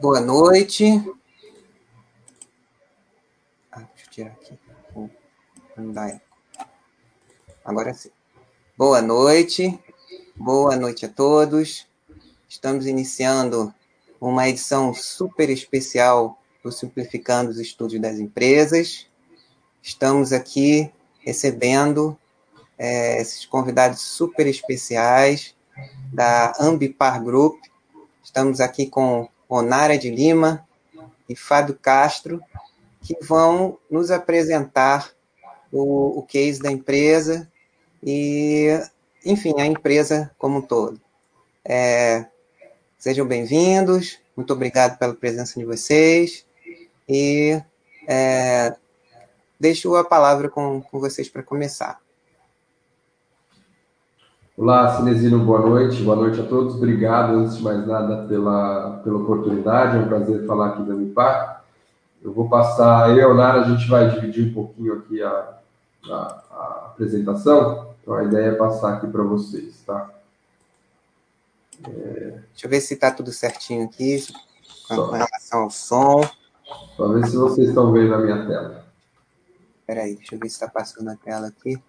Boa noite. Ah, deixa eu tirar aqui. Agora sim. Boa noite. Boa noite a todos. Estamos iniciando uma edição super especial do Simplificando os Estudos das Empresas. Estamos aqui recebendo é, esses convidados super especiais da Ambipar Group. Estamos aqui com Onara de Lima e Fábio Castro, que vão nos apresentar o, o case da empresa e, enfim, a empresa como um todo. É, sejam bem-vindos, muito obrigado pela presença de vocês e é, deixo a palavra com, com vocês para começar. Olá, Cinesino, boa noite. Boa noite a todos. Obrigado, antes de mais nada, pela, pela oportunidade. É um prazer falar aqui da MIPAC. Eu vou passar, eu e a Leonardo, a gente vai dividir um pouquinho aqui a, a, a apresentação. Então, a ideia é passar aqui para vocês, tá? É... Deixa eu ver se está tudo certinho aqui, com relação ao som. Só ver se vocês estão vendo a minha tela. Espera aí, deixa eu ver se está passando a tela aqui.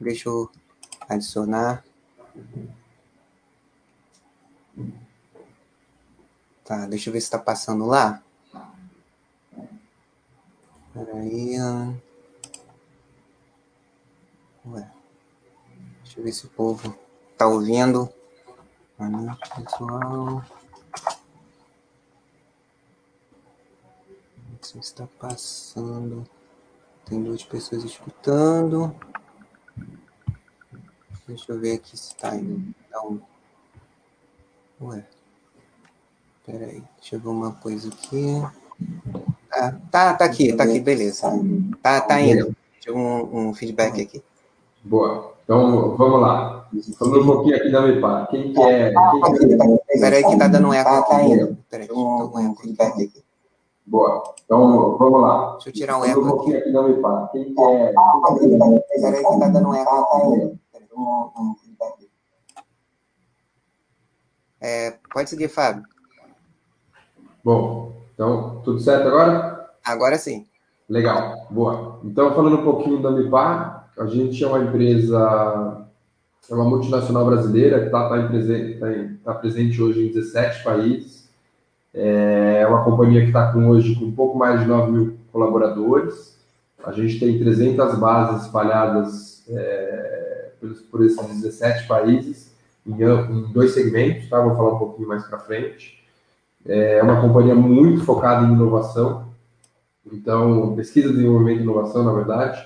Deixa eu adicionar. Tá, deixa eu ver se está passando lá. Peraí. Ué. Deixa eu ver se o povo tá ouvindo. Pessoal. Não sei se está passando. Tem duas pessoas escutando. Deixa eu ver aqui se tá indo. Então. Ué. Pera aí, deixa eu ver uma coisa aqui. Ah, tá, tá aqui, tá aqui, beleza. Tá, tá indo. Deixa eu um, um feedback aqui. Boa. Então, vamos lá. Falando um pouquinho aqui da MIPAR. Quem que é. Quem Peraí, que tá dando um eco aqui. Tá. Peraí, deixa eu um feedback aqui. Boa. Então, vamos lá. Deixa eu tirar um eco aqui. aqui da MIPAR. Quem que é. Peraí, que tá dando um eco aqui. É, pode seguir, Fábio. Bom, então, tudo certo agora? Agora sim. Legal, boa. Então, falando um pouquinho da MIPAR, a gente é uma empresa, é uma multinacional brasileira que está tá, tá, tá presente hoje em 17 países. É uma companhia que está com hoje com um pouco mais de 9 mil colaboradores. A gente tem 300 bases espalhadas é, por esses 17 países, em, em dois segmentos, tá? Vou falar um pouquinho mais para frente. É uma companhia muito focada em inovação, então, pesquisa, desenvolvimento e inovação, na verdade.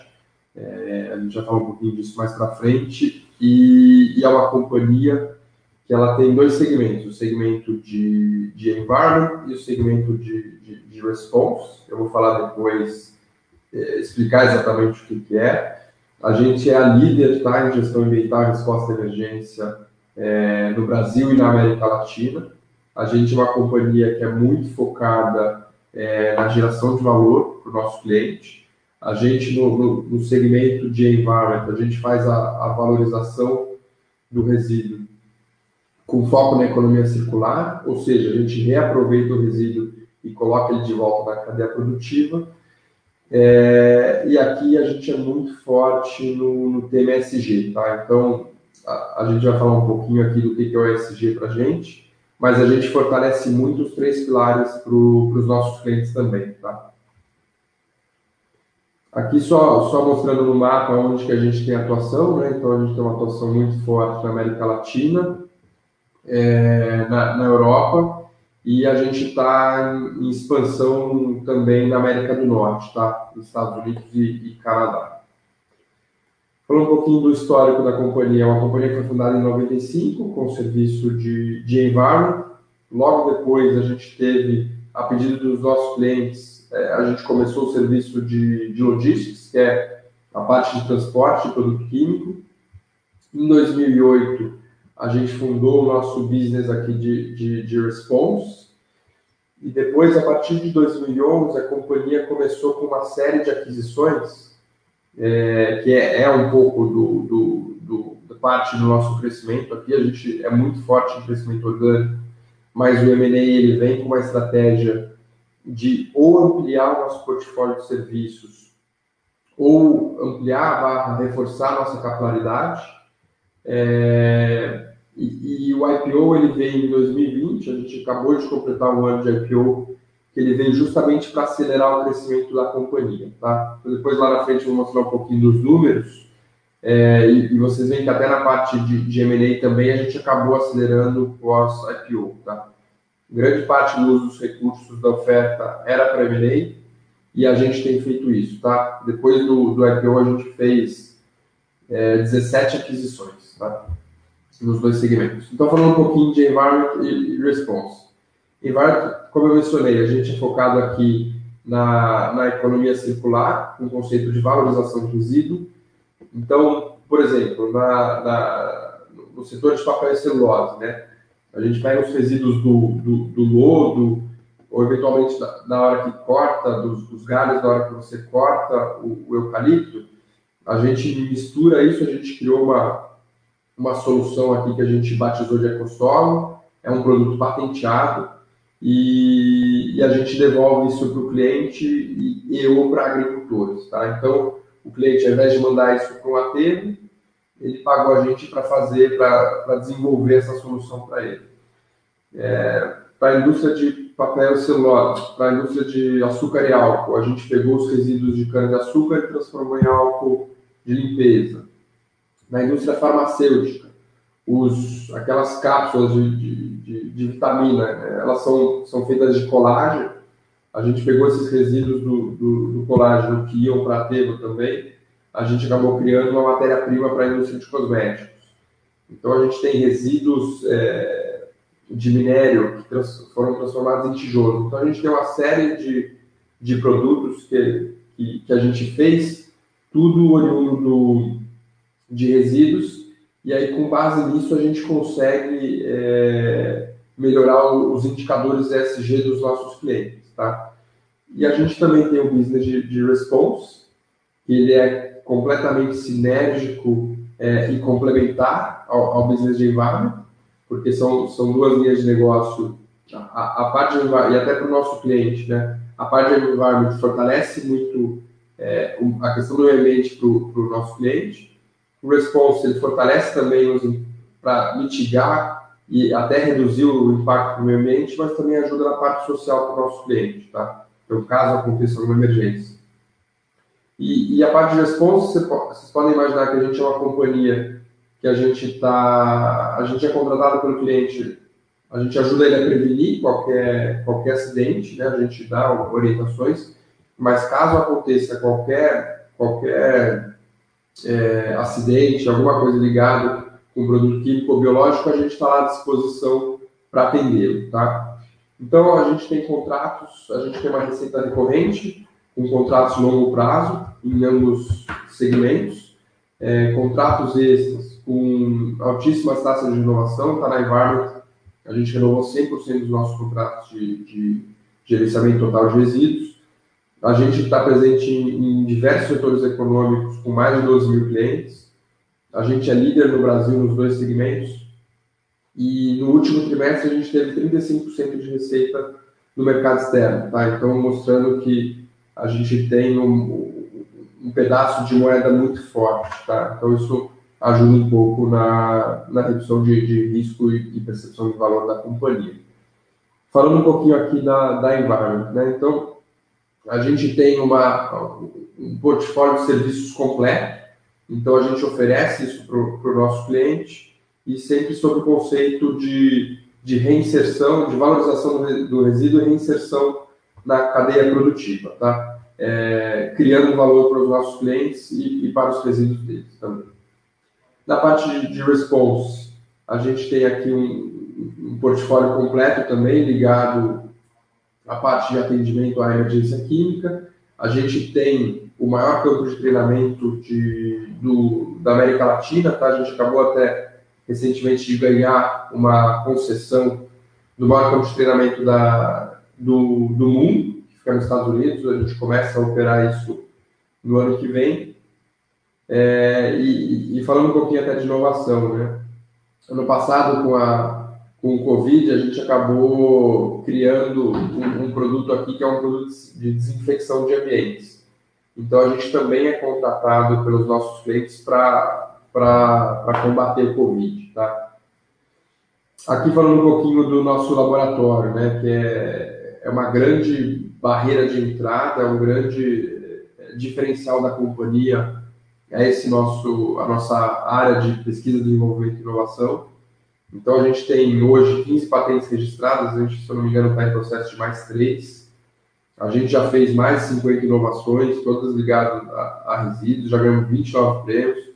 É, a gente já fala um pouquinho disso mais para frente. E, e, é uma companhia que ela tem dois segmentos, o segmento de, de environment e o segmento de, de, de response. Eu vou falar depois, é, explicar exatamente o que, que é. A gente é a líder tá, em gestão ambiental e resposta à emergência é, no Brasil e na América Latina. A gente é uma companhia que é muito focada é, na geração de valor para o nosso cliente. A gente, no, no, no, segmento de environment, a gente faz a, a valorização do resíduo com foco na economia circular, ou seja, a gente reaproveita o resíduo e coloca ele de volta na cadeia produtiva é, e aqui a gente é muito forte no, no tema ESG, tá? Então, a, a, gente vai falar um pouquinho aqui do que, que é o ESG para a gente, mas a gente fortalece muito os três pilares para os nossos clientes também, tá? Aqui só, só mostrando no mapa onde que a gente tem atuação, né? Então, a gente tem uma atuação muito forte na América Latina, é, na, na Europa, e a gente está em, em, expansão também na América do Norte, tá? Estados Unidos e, e Canadá. Falando um pouquinho do histórico da companhia, é uma companhia que foi fundada em 95 com serviço de, de environment. Logo depois a gente teve, a pedido dos nossos clientes, é, a gente começou o serviço de, de logistics, que é a parte de transporte de produto químico. Em 2008 a gente fundou o nosso business aqui de, de, de response. E depois, a partir de 2011, a companhia começou com uma série de aquisições, é, que é, é, um pouco do, do, do, parte do nosso crescimento aqui. A gente é muito forte em crescimento orgânico mas o M&A ele vem com uma estratégia de ou ampliar o nosso portfólio de serviços ou ampliar reforçar a nossa capilaridade. É, e, o IPO ele veio em 2020, a gente acabou de completar um ano de IPO, que ele veio justamente para acelerar o crescimento da companhia. Tá? Então, depois lá na frente eu vou mostrar um pouquinho dos números, é, e, e, vocês veem que até na parte de, de M&A também a gente acabou acelerando pós-IPO. Tá? Grande parte do uso dos recursos da oferta era para M&A e a gente tem feito isso. Tá? Depois do, do IPO a gente fez é, 17 aquisições tá? Nos dois segmentos. Então falando um pouquinho de Environment e, Response. Environment, como eu mencionei, a gente é focado aqui na, na economia circular, com o conceito de valorização de resíduo, então, por exemplo, na, na, no setor de papel e celulose, né? A gente pega os resíduos do, do, do lodo, ou eventualmente na, na hora que corta, dos, dos, galhos, na hora que você corta o, o, eucalipto, a gente mistura isso, a gente criou uma, uma solução aqui que a gente batizou de EcoSolo, é um produto patenteado, e, e a gente devolve isso para o cliente e, e ou para agricultores, tá? Então, o cliente, ao invés de mandar isso para um aterro, ele pagou a gente para fazer, para desenvolver essa solução para ele. É, para a indústria de papel celulose, para a indústria de açúcar e álcool, a gente pegou os resíduos de cana-de-açúcar e transformou em álcool de limpeza. Na indústria farmacêutica, os, aquelas cápsulas de, de, de, de vitamina, elas são, são feitas de colágeno, a gente pegou esses resíduos do, do, do colágeno que iam para aterro também, a gente acabou criando uma matéria-prima para a indústria de cosméticos. Então, a gente tem resíduos é, de minério que trans, foram transformados em tijolo. Então, a gente tem uma série de, de produtos que, que, que a gente fez, tudo oriundo de resíduos, e aí, com base nisso, a gente consegue é, melhorar os indicadores ESG dos nossos clientes. Tá? E a gente também tem o business de, de response, que ele é completamente sinérgico é, e complementar ao, ao, business de environment, porque são, são duas linhas de negócio. A, a parte de, e até para o nosso cliente, né? A parte de environment fortalece muito é, a questão do ambiente para o nosso cliente. O response ele fortalece também para mitigar e até reduzir o impacto no meio ambiente, mas também ajuda na parte social para o nosso cliente, tá? Então, caso aconteça uma emergência. E, e a parte de response, vocês podem imaginar que a gente é uma companhia que a gente está, a gente é contratado pelo cliente, a gente ajuda ele a prevenir qualquer, qualquer acidente, né? A gente dá orientações, mas caso aconteça qualquer, qualquer é, acidente, alguma coisa ligada com produto químico ou biológico, a gente está à disposição para atendê-lo, tá? Então, a gente tem contratos, a gente tem uma receita recorrente, com contratos longo prazo, em ambos segmentos, é, contratos extras com altíssimas taxas de renovação, está na Environment, a gente renovou 100% dos nossos contratos de, de gerenciamento total de resíduos, a gente está presente em, diversos setores econômicos com mais de 12 mil clientes, a gente é líder no Brasil nos dois segmentos. E no último trimestre a gente teve 35% de receita no mercado externo, tá? Então mostrando que a gente tem um, um pedaço de moeda muito forte, tá? Então isso ajuda um pouco na, na redução de, de risco e, e, percepção de valor da companhia. Falando um pouquinho aqui da, da Environment, né? Então, a gente tem uma, um portfólio de serviços completo, então, a gente oferece isso para o nosso cliente e sempre sob o conceito de, de reinserção, de valorização do, resíduo e reinserção na cadeia produtiva, tá? É, criando valor para os nossos clientes e, e, para os resíduos deles também. Na parte de, de response, a gente tem aqui um, um portfólio completo também ligado à parte de atendimento à emergência química. A gente tem o maior campo de treinamento de, do, da América Latina, tá? A gente acabou até recentemente de ganhar uma concessão do maior campo de treinamento da, do, do mundo, que fica nos Estados Unidos. A gente começa a operar isso no ano que vem. É, e, e, falando um pouquinho até de inovação, né? Ano passado, com a, com o Covid, a gente acabou criando um, um, produto aqui que é um produto de desinfecção de ambientes. Então, a gente também é contratado pelos nossos clientes para combater o Covid, tá? Aqui falando um pouquinho do nosso laboratório, né, que é, é uma grande barreira de entrada, é um grande é, diferencial da companhia, é esse nosso, a nossa área de pesquisa, desenvolvimento e inovação. Então, a gente tem hoje 15 patentes registradas, a gente, se eu não me engano, está em processo de mais três. A gente já fez mais de 50 inovações, todas ligadas a, a resíduos, já ganhamos 29 prêmios.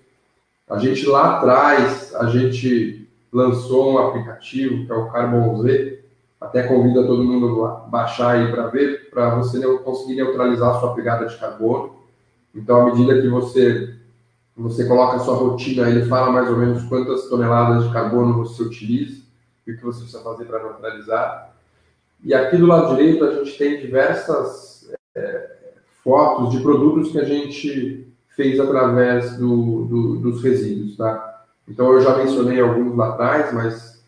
A gente lá atrás, a gente lançou um aplicativo que é o Carbon Z, até convido todo mundo a baixar aí para ver, para você conseguir neutralizar a sua pegada de carbono. Então, à medida que você você coloca a sua rotina, ele fala mais ou menos quantas toneladas de carbono você utiliza e o que você precisa fazer para neutralizar. E aqui do lado direito a gente tem diversas é, fotos de produtos que a gente fez através do, do, dos resíduos, tá? Então eu já mencionei alguns lá atrás, mas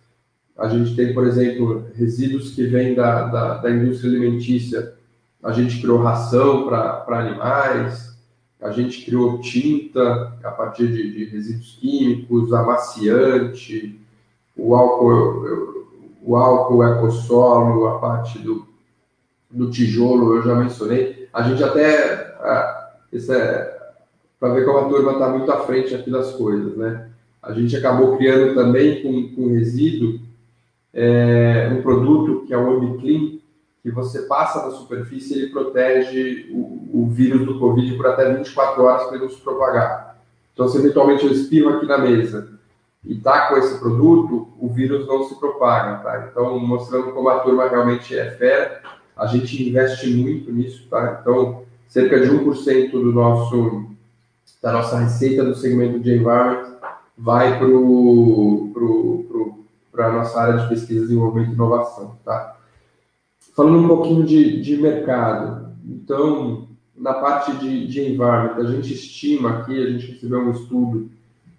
a gente tem, por exemplo, resíduos que vêm da, da, da indústria alimentícia. A gente criou ração para animais, a gente criou tinta a partir de, de resíduos químicos, amaciante, o álcool, o álcool ecossolo, a parte do, do tijolo, eu já mencionei. A gente até, ah, é para ver como a turma está muito à frente aqui das coisas, né? A gente acabou criando também com, com resíduo é, um produto que é o AmbiClean, que você passa na superfície ele protege o, o, vírus do Covid por até 24 horas para ele não se propagar. Então, se eventualmente eu espirro aqui na mesa e tá com esse produto, o vírus não se propaga, tá? Então, mostrando como a turma realmente é fera, a gente investe muito nisso, tá? Então, cerca de 1% do nosso, da nossa receita do segmento de environment vai para a nossa área de pesquisa, desenvolvimento e inovação, tá? Falando um pouquinho de, de mercado, então, na parte de, de environment, a gente estima aqui, a gente recebeu um estudo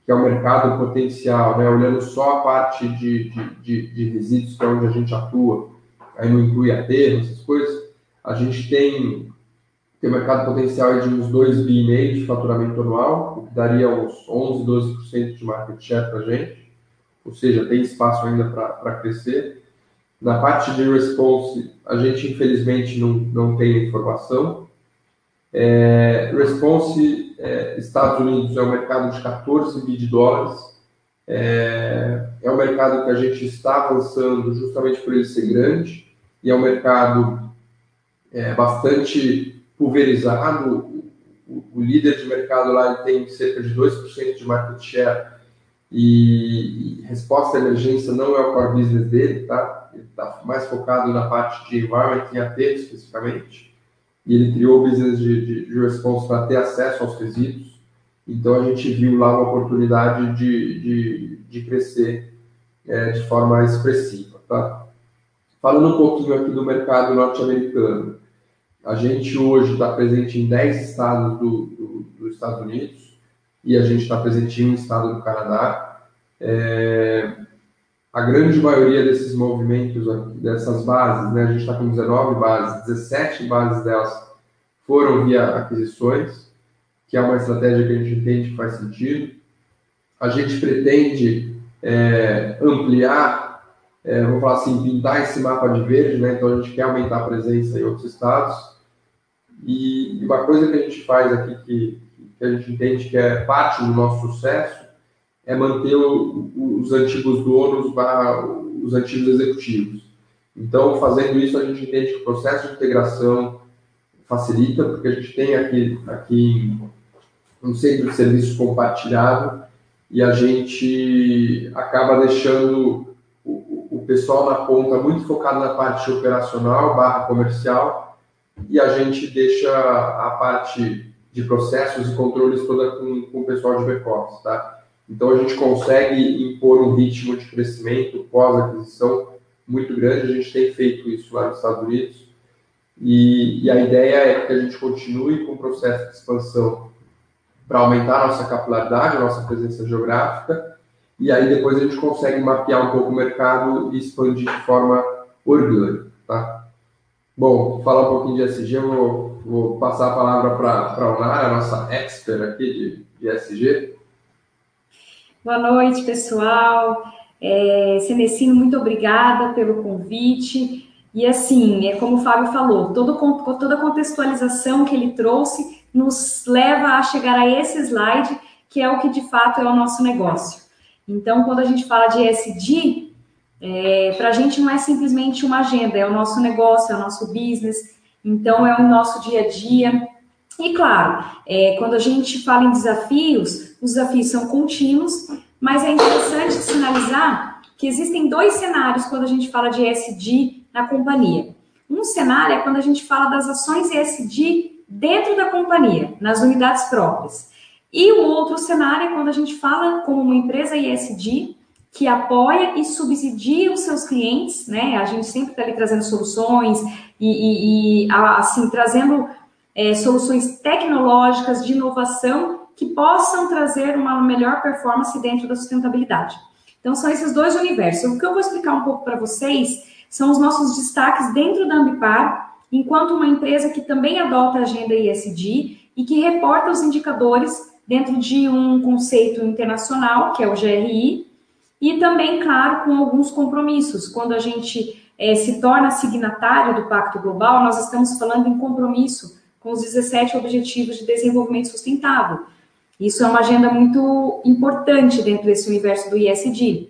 que é o mercado potencial, né, olhando só a parte de, de, de, resíduos, que é onde a gente atua, aí não inclui aterro, essas coisas, a gente tem, tem mercado potencial de uns 2 bi de faturamento anual, o que daria uns 11, 12% de market share para a gente, ou seja, tem espaço ainda para crescer. Na parte de response, a gente infelizmente não, não tem informação. É, response, é, Estados Unidos é um mercado de 14 bi de dólares. É, é um mercado que a gente está avançando justamente por ele ser grande e é um mercado é, bastante pulverizado. O, o, líder de mercado lá tem cerca de 2% de market share e, e resposta à emergência não é o core business dele, tá? ele está mais focado na parte de environment em AT especificamente, e ele criou o business de, de, de response para ter acesso aos resíduos. Então a gente viu lá uma oportunidade de, de, de crescer é, de forma expressiva. Tá? Falando um pouquinho aqui do mercado norte-americano, a gente hoje está presente em 10 estados do, do, dos Estados Unidos e a gente está presente em um estado do Canadá. É, a grande maioria desses movimentos, dessas bases, né, a gente está com 19 bases, 17 bases delas foram via aquisições, que é uma estratégia que a gente entende que faz sentido. A gente pretende é, ampliar, é, vamos falar assim, pintar esse mapa de verde, né? então a gente quer aumentar a presença em outros estados. E uma coisa que a gente faz aqui, que, que a gente entende que é parte do nosso sucesso, é manter o, os antigos donos os antigos executivos. Então, fazendo isso, a gente entende que o processo de integração facilita, porque a gente tem aqui, aqui um centro de serviço compartilhado e a gente acaba deixando o, o pessoal na ponta muito focado na parte operacional barra comercial e a gente deixa a parte de processos e controles toda com, com o pessoal de back-office, tá? Então a gente consegue impor um ritmo de crescimento pós-aquisição muito grande. A gente tem feito isso lá nos Estados Unidos. E, e a ideia é que a gente continue com o processo de expansão para aumentar a nossa capilaridade, a nossa presença geográfica e aí depois a gente consegue mapear um pouco o mercado e expandir de forma orgânica, tá? Bom, falar um pouquinho de SG, eu vou, vou passar a palavra para a Onara, a nossa expert aqui de, de SG. Boa noite, pessoal. É, muito obrigada pelo convite. E assim, é como o Fábio falou, todo, toda a contextualização que ele trouxe nos leva a chegar a esse slide, que é o que de fato é o nosso negócio. Então, quando a gente fala de ESG, é, para a gente não é simplesmente uma agenda, é o nosso negócio, é o nosso business, então é o nosso dia a dia. E claro, é, quando a gente fala em desafios, os desafios são contínuos, mas é interessante sinalizar que existem dois cenários quando a gente fala de ESG na companhia. Um cenário é quando a gente fala das ações ESG dentro da companhia, nas unidades próprias. E o outro cenário é quando a gente fala como uma empresa ESG que apoia e subsidia os seus clientes, né? A gente sempre está ali trazendo soluções e, e, e assim, trazendo é, soluções tecnológicas de inovação que possam trazer uma melhor performance dentro da sustentabilidade. Então, são esses dois universos. O que eu vou explicar um pouco para vocês são os nossos destaques dentro da Ambipar, enquanto uma empresa que também adota a agenda ESG e que reporta os indicadores dentro de um conceito internacional, que é o GRI, e também, claro, com alguns compromissos. Quando a gente é, se torna signatário do Pacto Global, nós estamos falando em compromisso com os 17 Objetivos de Desenvolvimento Sustentável. Isso é uma agenda muito importante dentro desse universo do ISD.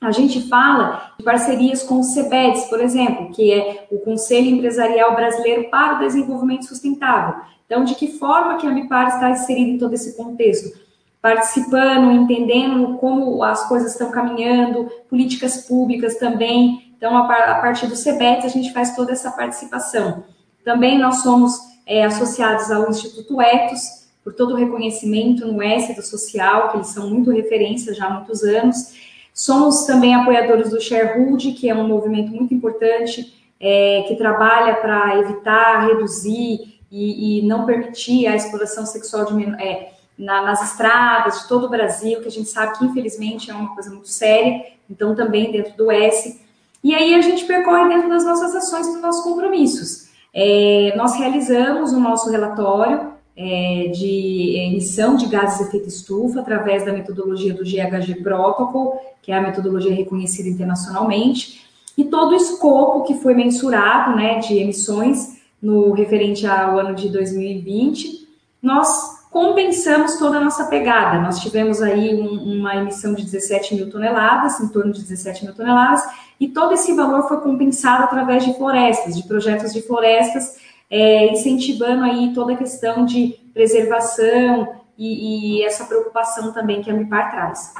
A gente fala de parcerias com o CEBEDS, por exemplo, que é o Conselho Empresarial Brasileiro para o Desenvolvimento Sustentável. Então, de que forma que a Ambipar está inserida em todo esse contexto? Participando, entendendo como as coisas estão caminhando, políticas públicas também. Então, a partir do CEBETS, a gente faz toda essa participação. Também nós somos é, associados ao Instituto Etos, por todo o reconhecimento no S do social, que eles são muito referência já há muitos anos. Somos também apoiadores do Sharehold, que é um movimento muito importante, é, que trabalha para evitar, reduzir e, e, não permitir a exploração sexual de, é, na, nas estradas de todo o Brasil, que a gente sabe que infelizmente é uma coisa muito séria, então também dentro do S. E aí a gente percorre dentro das nossas ações, dos nossos compromissos. É, nós realizamos o nosso relatório é, de emissão de gases de efeito estufa através da metodologia do GHG Protocol, que é a metodologia reconhecida internacionalmente, e todo o escopo que foi mensurado né, de emissões no referente ao ano de 2020, nós compensamos toda a nossa pegada. Nós tivemos aí um, uma emissão de 17 mil toneladas, em torno de 17 mil toneladas, e todo esse valor foi compensado através de florestas, de projetos de florestas, é, incentivando aí toda a questão de preservação e, e essa preocupação também que a MIPAR traz.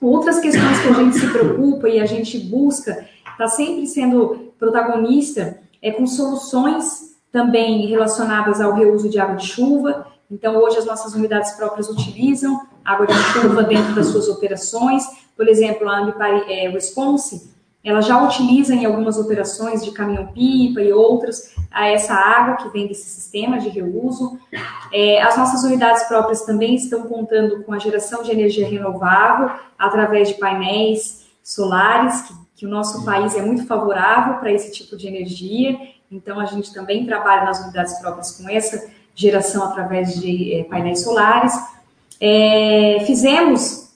Outras questões que a gente se preocupa e a gente busca, está sempre sendo protagonista, é com soluções também relacionadas ao reuso de água de chuva. Então, hoje as nossas unidades próprias utilizam água de chuva dentro das suas operações. Por exemplo, a Ambipar é, Response, ela já utiliza em algumas operações de caminhão-pipa e outras essa água que vem desse sistema de reuso. É, as nossas unidades próprias também estão contando com a geração de energia renovável através de painéis solares, que, que o nosso país é muito favorável para esse tipo de energia. Então, a gente também trabalha nas unidades próprias com essa geração através de é, painéis solares. É, fizemos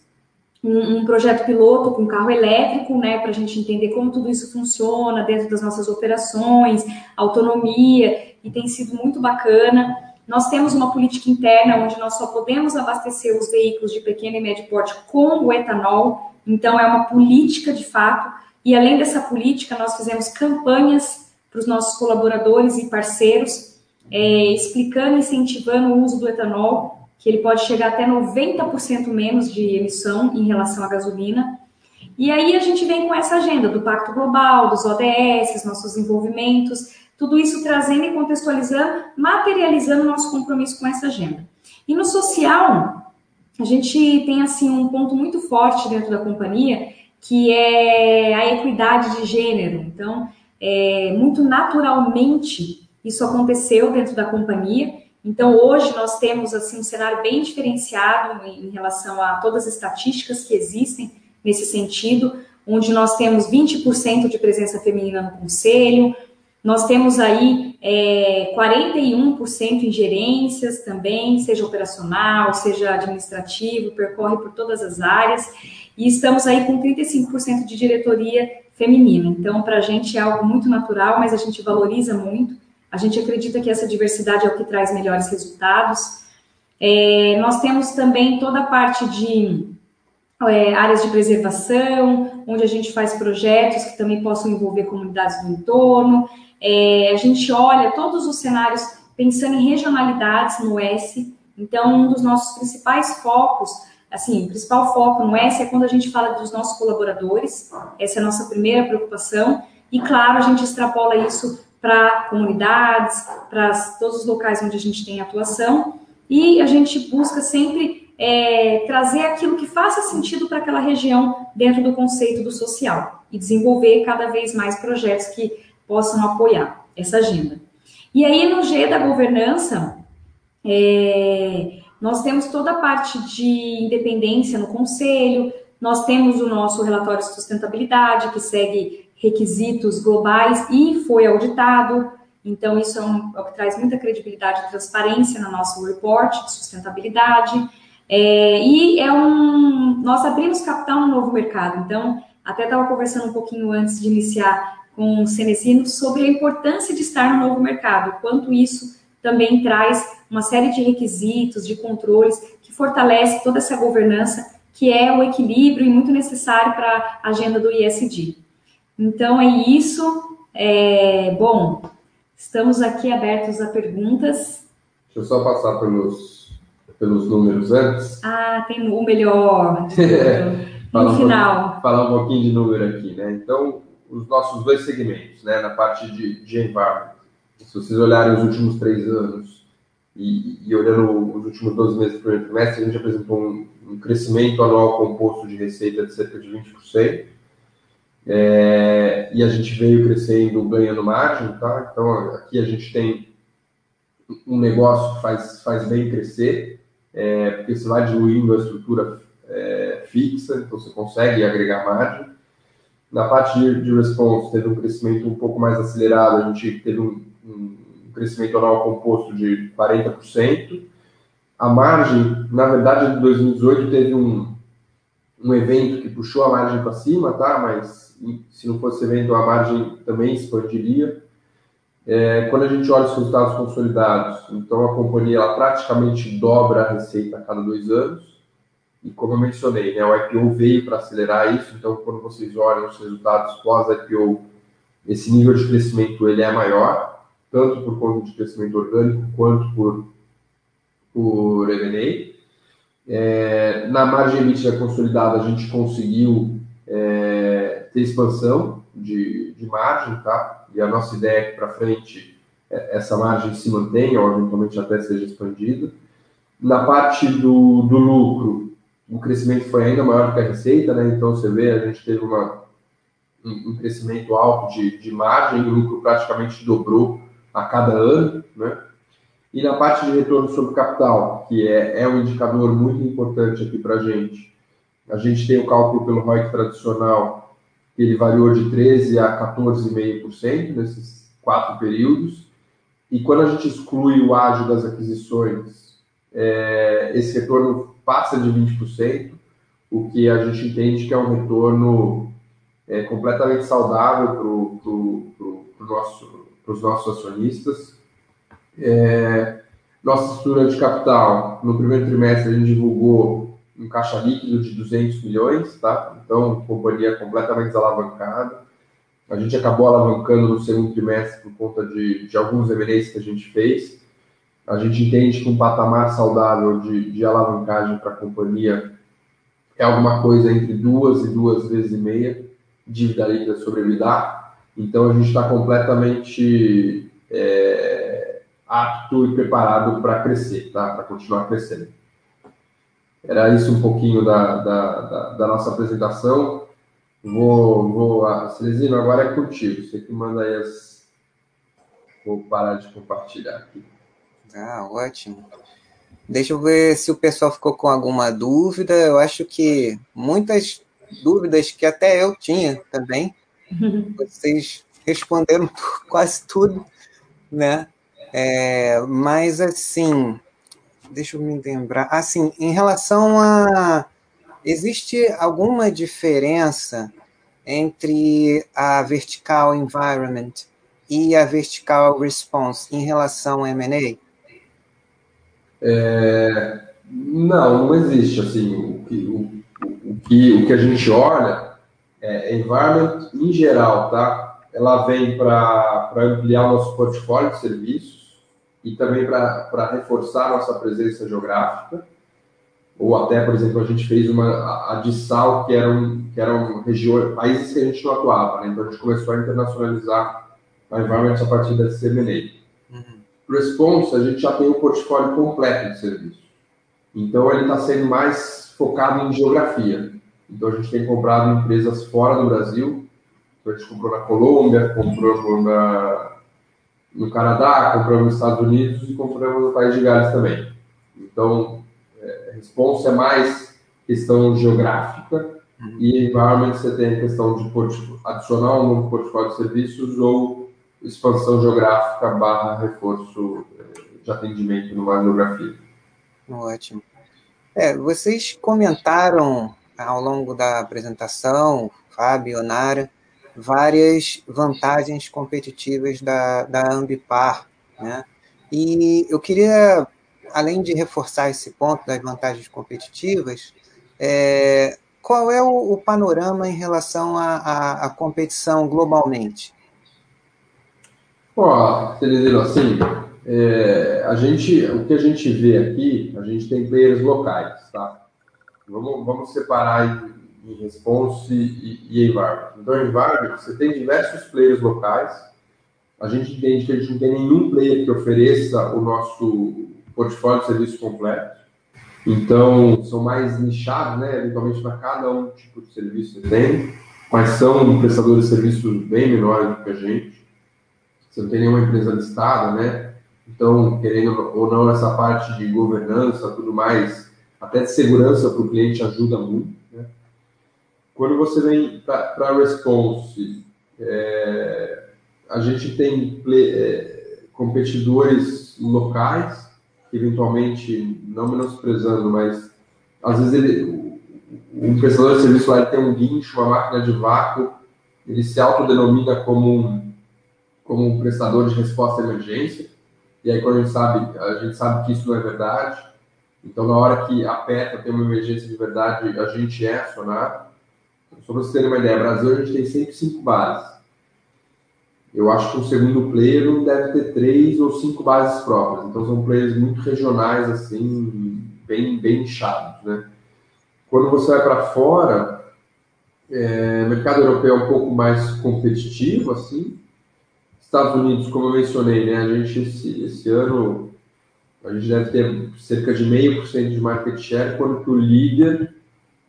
um, um, projeto piloto com carro elétrico, né, para a gente entender como tudo isso funciona dentro das nossas operações, autonomia, e tem sido muito bacana. Nós temos uma política interna onde nós só podemos abastecer os veículos de pequeno e médio porte com o etanol, então é uma política de fato, e além dessa política, nós fizemos campanhas para os nossos colaboradores e parceiros, é, explicando incentivando o uso do etanol, que ele pode chegar até 90% menos de emissão em relação à gasolina. E aí a gente vem com essa agenda do Pacto Global, dos ODS, nossos envolvimentos, tudo isso trazendo e contextualizando, materializando nosso compromisso com essa agenda. E no social, a gente tem assim um ponto muito forte dentro da companhia, que é a equidade de gênero. Então, é, muito naturalmente isso aconteceu dentro da companhia. Então, hoje nós temos assim um cenário bem diferenciado em, relação a todas as estatísticas que existem nesse sentido, onde nós temos 20% de presença feminina no conselho, nós temos aí é, 41% em gerências também, seja operacional, seja administrativo, percorre por todas as áreas, e estamos aí com 35% de diretoria feminina. Então, para a gente é algo muito natural, mas a gente valoriza muito. A gente acredita que essa diversidade é o que traz melhores resultados. É, nós temos também toda a parte de é, áreas de preservação, onde a gente faz projetos que também possam envolver comunidades do entorno. É, a gente olha todos os cenários pensando em regionalidades no S. Então, um dos nossos principais focos, assim, o principal foco no S é quando a gente fala dos nossos colaboradores. Essa é a nossa primeira preocupação. E, claro, a gente extrapola isso para comunidades, para todos os locais onde a gente tem atuação. E a gente busca sempre é, trazer aquilo que faça sentido para aquela região dentro do conceito do social e desenvolver cada vez mais projetos que possam apoiar essa agenda. E aí, no G da governança, é, nós temos toda a parte de independência no conselho, nós temos o nosso relatório de sustentabilidade, que segue requisitos globais e foi auditado. Então, isso é, um, é o que traz muita credibilidade e transparência no nosso report de sustentabilidade. É, e é um. Nós abrimos capital no novo mercado. Então, até estava conversando um pouquinho antes de iniciar com o Cenecino sobre a importância de estar no novo mercado, quanto isso também traz uma série de requisitos, de controles, que fortalece toda essa governança, que é o equilíbrio e muito necessário para a agenda do ISD. Então, é isso. É, bom, estamos aqui abertos a perguntas. Deixa eu só passar pelos, pelos números antes. Ah, tem o melhor. no final. Falar um pouquinho de número aqui, né? Então, os nossos dois segmentos, né, na parte de, de environment. Se vocês olharem os últimos três anos e, e olhando os últimos 12 meses do primeiro trimestre, a gente apresentou um, um crescimento anual composto de receita de cerca de 20%. É, e a gente veio crescendo, ganhando margem, tá? Então, aqui a gente tem um negócio que faz, faz bem crescer, é, porque você vai diluindo a estrutura é, fixa, então você consegue agregar margem. Na parte de, de response, teve um crescimento um pouco mais acelerado, a gente teve um, um crescimento anual composto de 40%. A margem, na verdade, de 2018 teve um, um evento que puxou a margem para cima, tá? Mas se não fosse evento, a margem também expandiria. É, quando a gente olha os resultados consolidados, então a companhia ela praticamente dobra a receita a cada dois anos. E como eu mencionei, né, o IPO veio para acelerar isso, então quando vocês olham os resultados pós-IPO, esse nível de crescimento ele é maior, tanto por conta de crescimento orgânico quanto por, por M&A. É, na margem EBITDA consolidada, a gente conseguiu é, ter expansão de, de margem, tá? E a nossa ideia é que para frente é, essa margem se mantenha, ou eventualmente até seja expandida. Na parte do, do lucro, o crescimento foi ainda maior que a receita, né? Então você vê, a gente teve uma, um, um crescimento alto de, de margem, o lucro praticamente dobrou a cada ano, né? E na parte de retorno sobre capital, que é, é um indicador muito importante aqui para a gente, a gente tem o cálculo pelo ROIC tradicional, que ele variou de 13% a 14,5% nesses quatro períodos. E quando a gente exclui o ágio das aquisições, é, esse retorno passa de 20%, o que a gente entende que é um retorno é, completamente saudável para pro, pro nosso, os nossos acionistas. É, nossa estrutura de capital, no primeiro trimestre, a gente divulgou um caixa líquido de 200 milhões, tá? Então, companhia completamente desalavancada. A gente acabou alavancando no segundo trimestre por conta de, de alguns M&As que a gente fez. A gente entende que um patamar saudável de, de alavancagem para a companhia é alguma coisa entre duas e duas vezes e meia dívida líquida sobre EBITDA. Então a gente está completamente é, apto e preparado para crescer, tá? para continuar crescendo. Era isso um pouquinho da, da, da, da nossa apresentação. Vou, vou, Celestino, agora é contigo. Você que manda aí as. Vou parar de compartilhar aqui. Ah, ótimo. Deixa eu ver se o pessoal ficou com alguma dúvida. Eu acho que muitas dúvidas que até eu tinha também. Vocês responderam quase tudo, né? É, mas assim, deixa eu me lembrar. Assim, em relação a existe alguma diferença entre a vertical environment e a vertical response em relação ao M&A? É, não, não existe. Assim, o que, o, o, que, o que a gente olha é environment em geral, tá? Ela vem para ampliar o nosso portfólio de serviços e também para reforçar nossa presença geográfica. Ou até, por exemplo, a gente fez uma a de Sal, que eram, que eram regiões, países que a gente não atuava, né? Então a gente começou a internacionalizar a environment a partir da CMNA. Uhum. Response, a gente já tem o um portfólio completo de serviços. Então, ele está sendo mais focado em geografia. Então, a gente tem comprado empresas fora do Brasil. Então, a gente comprou na Colômbia, comprou na, no Canadá, compramos nos Estados Unidos e compramos no País de Gales também. Então, é, response é mais questão geográfica uhum. e environment você tem a questão de adicionar um novo portfólio de serviços ou expansão geográfica barra reforço eh, de atendimento numa geografia. Ótimo. É, vocês comentaram ao longo da apresentação, Fábio, Onara, várias vantagens competitivas da, da Ambipar, né? E eu queria, além de reforçar esse ponto das vantagens competitivas, é, qual é o, o, panorama em relação à competição globalmente? Ó, Teresino, assim, é, a gente, o que a gente vê aqui, a gente tem players locais, tá? Vamos, vamos separar em, response e, e environment. Então, environment, você tem diversos players locais. A gente entende que a gente não tem nenhum player que ofereça o nosso portfólio de serviço completo. Então, são mais nichados, né? Eventualmente, para cada um tipo de serviço que tem. Mas são prestadores de serviços bem menores do que a gente. Você não tem nenhuma empresa listada, né? Então, querendo ou não, essa parte de governança, tudo mais, até de segurança para o cliente ajuda muito. Quando você vem para Response, é, a gente tem play, é, competidores locais, eventualmente, não menosprezando, mas às vezes ele, o prestador de serviço lá tem um guincho, uma máquina de vácuo, ele se autodenomina como um, como um prestador de resposta à emergência e aí quando a gente sabe, a gente sabe que isso não é verdade, então na hora que aperta, tem uma emergência de verdade, a gente é acionado. Só para vocês terem uma ideia, Brasil a gente tem 105 bases. Eu acho que o segundo player deve ter três ou cinco bases próprias. Então são players muito regionais, assim, bem, bem inchados, né? Quando você vai para fora, é, mercado europeu é um pouco mais competitivo, assim, Estados Unidos, como eu mencionei, né, a gente esse, esse ano a gente deve ter cerca de meio por cento de market share, quando o líder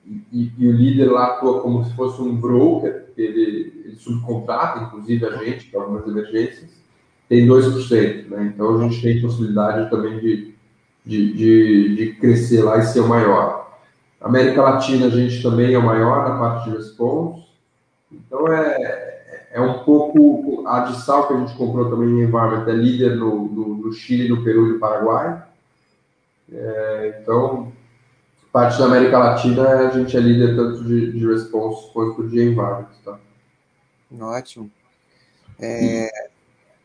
e, e, o líder lá atua como se fosse um broker, ele, ele subcontrata, inclusive a gente, para algumas emergências, tem 2%. Né? Então a gente tem possibilidade também de, de, de, de crescer lá e ser o maior. América Latina a gente também é o maior na parte de response. Então é, é um pouco a de sal que a gente comprou também em Environment, é líder no, no, no Chile, no Peru e no Paraguai. É, então, parte da América Latina a gente é líder tanto de, de response quanto de environment. Tá? Ótimo. É... E,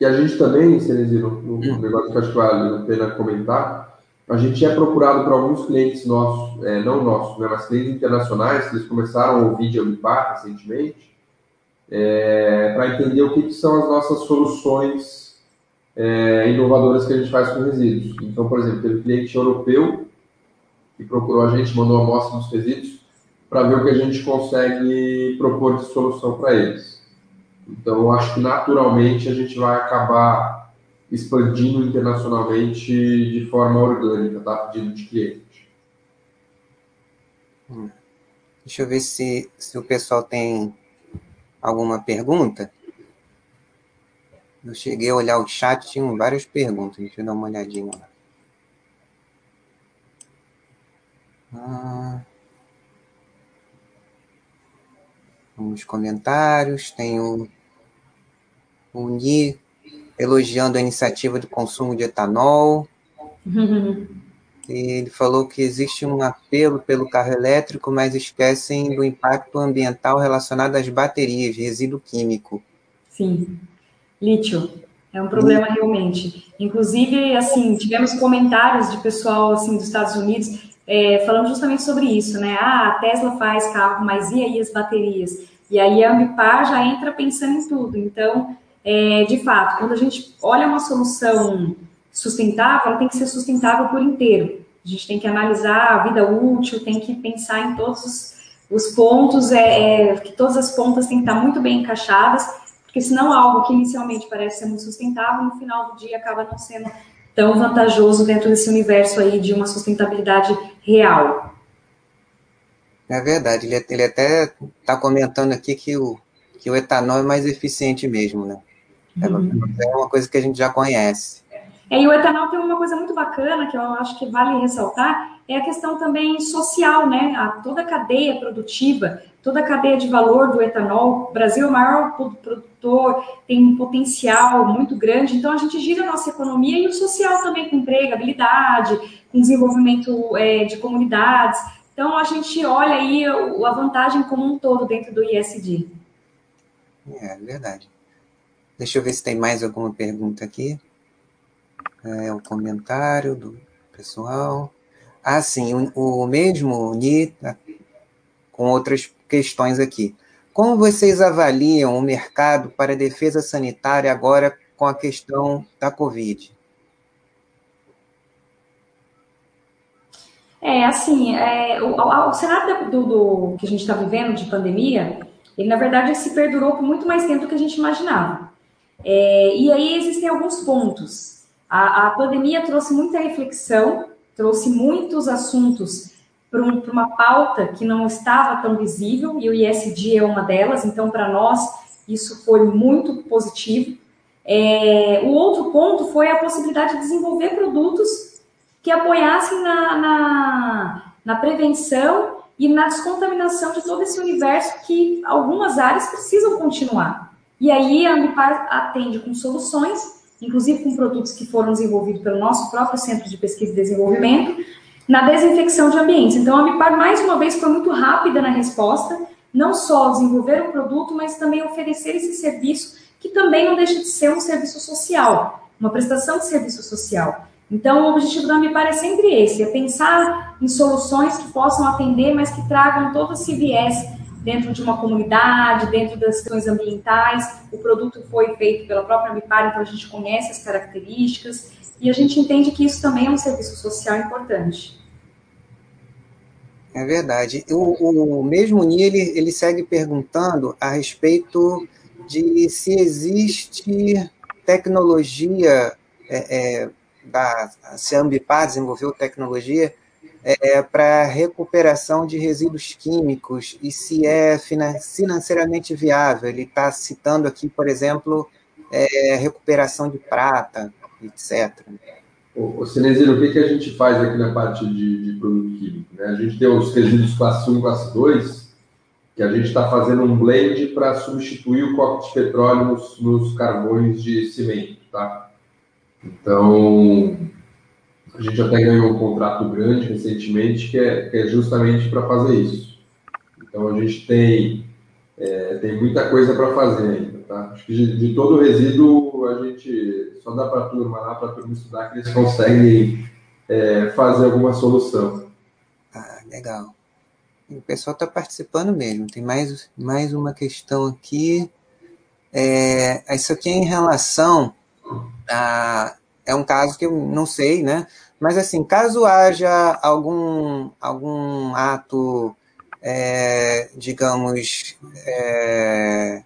e, a gente também, Cenezino, um hum. negócio que acho que vale a pena comentar, a gente é procurado por alguns clientes nossos, é, não nossos, né, mas clientes internacionais, que eles começaram a ouvir de Ambipar recentemente, é, para entender o que, que, são as nossas soluções é, inovadoras que a gente faz com resíduos. Então, por exemplo, teve um cliente europeu que procurou a gente, mandou amostra dos resíduos para ver o que a gente consegue propor de solução para eles. Então, acho que naturalmente a gente vai acabar expandindo internacionalmente de forma orgânica, tá? De cliente. Hum. Deixa eu ver se, se o pessoal tem alguma pergunta? Eu cheguei a olhar o chat, tinham várias perguntas. Deixa eu dar uma olhadinha lá. Ah. os comentários. Tem o, o Ni elogiando a iniciativa do consumo de etanol. ele falou que existe um apelo pelo carro elétrico, mas esquecem do impacto ambiental relacionado às baterias, resíduo químico. Sim, lítio é um problema realmente. Inclusive, assim, tivemos comentários de pessoal assim dos Estados Unidos é, falando justamente sobre isso, né? Ah, a Tesla faz carro, mas e aí as baterias? E aí a Ambipar já entra pensando em tudo. Então, é, de fato, quando a gente olha uma solução sustentável, ela tem que ser sustentável por inteiro. A gente tem que analisar a vida útil, tem que pensar em todos os, os pontos, é, é, que todas as pontas têm que estar muito bem encaixadas, porque senão algo que inicialmente parece ser muito sustentável, no final do dia acaba não sendo tão vantajoso dentro desse universo aí de uma sustentabilidade real. É verdade, ele, ele até está comentando aqui que o, que o etanol é mais eficiente mesmo, né? É uma, uhum. é uma coisa que a gente já conhece. É, e o etanol tem uma coisa muito bacana que eu acho que vale ressaltar, é a questão também social, né? A, toda a cadeia produtiva, toda a cadeia de valor do etanol. O Brasil é o maior produtor, tem um potencial muito grande, então a gente gira a nossa economia e o social também, com empregabilidade, com desenvolvimento é, de comunidades. Então a gente olha aí a vantagem como um todo dentro do ISD. É verdade. Deixa eu ver se tem mais alguma pergunta aqui é, o comentário do pessoal. Ah, sim, o, o mesmo Nita, com outras questões aqui. Como vocês avaliam o mercado para defesa sanitária agora com a questão da Covid? É, assim, é, o, o, cenário do, do, que a gente está vivendo de pandemia, ele na verdade se perdurou por muito mais tempo do que a gente imaginava. É, e aí existem alguns pontos. A, a pandemia trouxe muita reflexão, trouxe muitos assuntos para um, uma pauta que não estava tão visível, e o ISD é uma delas, então, para nós, isso foi muito positivo. É, o outro ponto foi a possibilidade de desenvolver produtos que apoiassem na, na, na prevenção e na descontaminação de todo esse universo que algumas áreas precisam continuar. E aí a Ambipar atende com soluções inclusive com produtos que foram desenvolvidos pelo nosso próprio Centro de Pesquisa e Desenvolvimento, na desinfecção de ambientes. Então, a Ambipar, mais uma vez, foi muito rápida na resposta, não só desenvolver o produto, mas também oferecer esse serviço, que também não deixa de ser um serviço social, uma prestação de serviço social. Então, o objetivo da Ambipar é sempre esse, é pensar em soluções que possam atender, mas que tragam todo esse viés dentro de uma comunidade, dentro das questões ambientais. O produto foi feito pela própria Ambipar, então a gente conhece as características e a gente entende que isso também é um serviço social importante. É verdade. O, o mesmo NI, ele, ele segue perguntando a respeito de se existe tecnologia, é, é, da, se a Ambipar desenvolveu tecnologia é, para recuperação de resíduos químicos e se é financeiramente viável. Ele está citando aqui, por exemplo, é, recuperação de prata, etc. Ô, Cenezino, o que, que a gente faz aqui na parte de, de produto químico? Né? A gente tem os resíduos classe 1 e classe 2, que a gente está fazendo um blend para substituir o coque de petróleo nos, nos carvões de cimento, tá? Então, a gente até ganhou um contrato grande recentemente que é, que é justamente para fazer isso. Então a gente tem, é, tem muita coisa para fazer ainda. Tá? Acho que de, de, todo o resíduo a gente só dá para a turma lá, para a turma estudar, que eles conseguem é, fazer alguma solução. Ah, legal. O pessoal está participando mesmo. Tem mais, mais uma questão aqui. É, isso aqui é em relação a. É um caso que eu não sei, né? Mas, assim, caso haja algum, algum ato, é, digamos. É...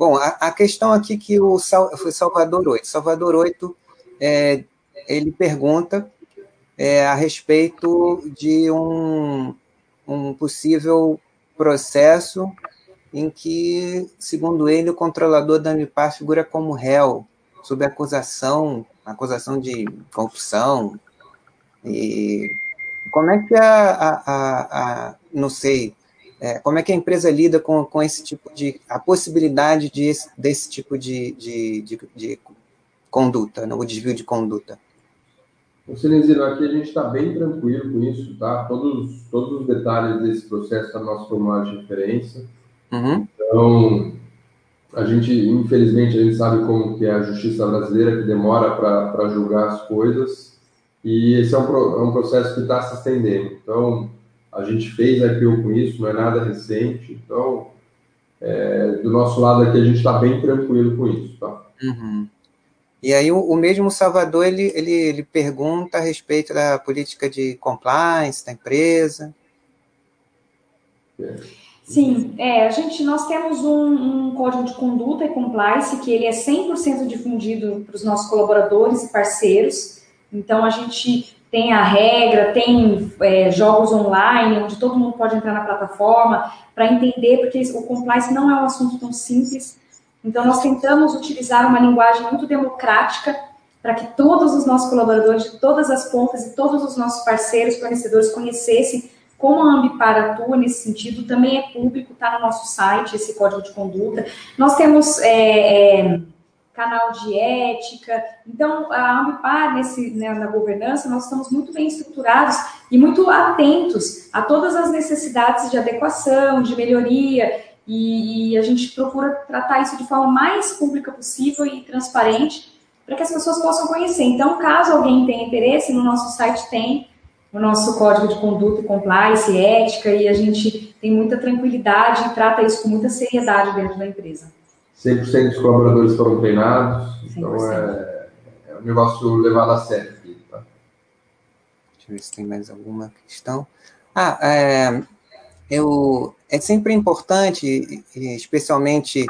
Bom, a, a, questão aqui que o Sal, foi Salvador 8. Salvador 8, é, ele pergunta é, a respeito de um, um possível processo em que, segundo ele, o controlador da Unipar figura como réu, sob acusação acusação de corrupção. E como é que a, a, a, a não sei, é, como é que a empresa lida com, com esse tipo de, a possibilidade de, desse tipo de, de, de, de conduta, né, o desvio de conduta? O Cinezino, aqui a gente está bem tranquilo com isso, tá? Todos, todos os detalhes desse processo estão tá no nosso formulário de referência. Uhum. Então, a gente, infelizmente, a gente sabe como que é a justiça brasileira, que demora para julgar as coisas, e esse é um, é um processo que está se estendendo. Então, a gente fez IPO com isso, não é nada recente, então, é, do nosso lado aqui, a gente está bem tranquilo com isso, tá? Uhum. E aí o, o, mesmo Salvador, ele, ele, ele pergunta a respeito da política de compliance da empresa. É. Sim, é, a gente, nós temos um, um, código de conduta e compliance que ele é 100% difundido para os nossos colaboradores e parceiros. Então, a gente tem a regra, tem é, jogos online, onde todo mundo pode entrar na plataforma para entender, porque o compliance não é um assunto tão simples. Então, nós tentamos utilizar uma linguagem muito democrática para que todos os nossos colaboradores de todas as pontas e todos os nossos parceiros, fornecedores conhecessem como a Ambipar atua nesse sentido, também é público, está no nosso site esse código de conduta. Nós temos é, é, canal de ética, então a Ambipar, nesse, né, na governança, nós estamos muito bem estruturados e muito atentos a todas as necessidades de adequação, de melhoria, e, e a gente procura tratar isso de forma mais pública possível e transparente, para que as pessoas possam conhecer. Então, caso alguém tenha interesse, no nosso site tem o nosso código de conduta e compliance, ética, e a gente tem muita tranquilidade e trata isso com muita seriedade dentro da empresa. 100% dos colaboradores foram treinados, 100%. então é, é um negócio levado a sério. Aqui, tá? Deixa eu ver se tem mais alguma questão. Ah, é, eu, é sempre importante, especialmente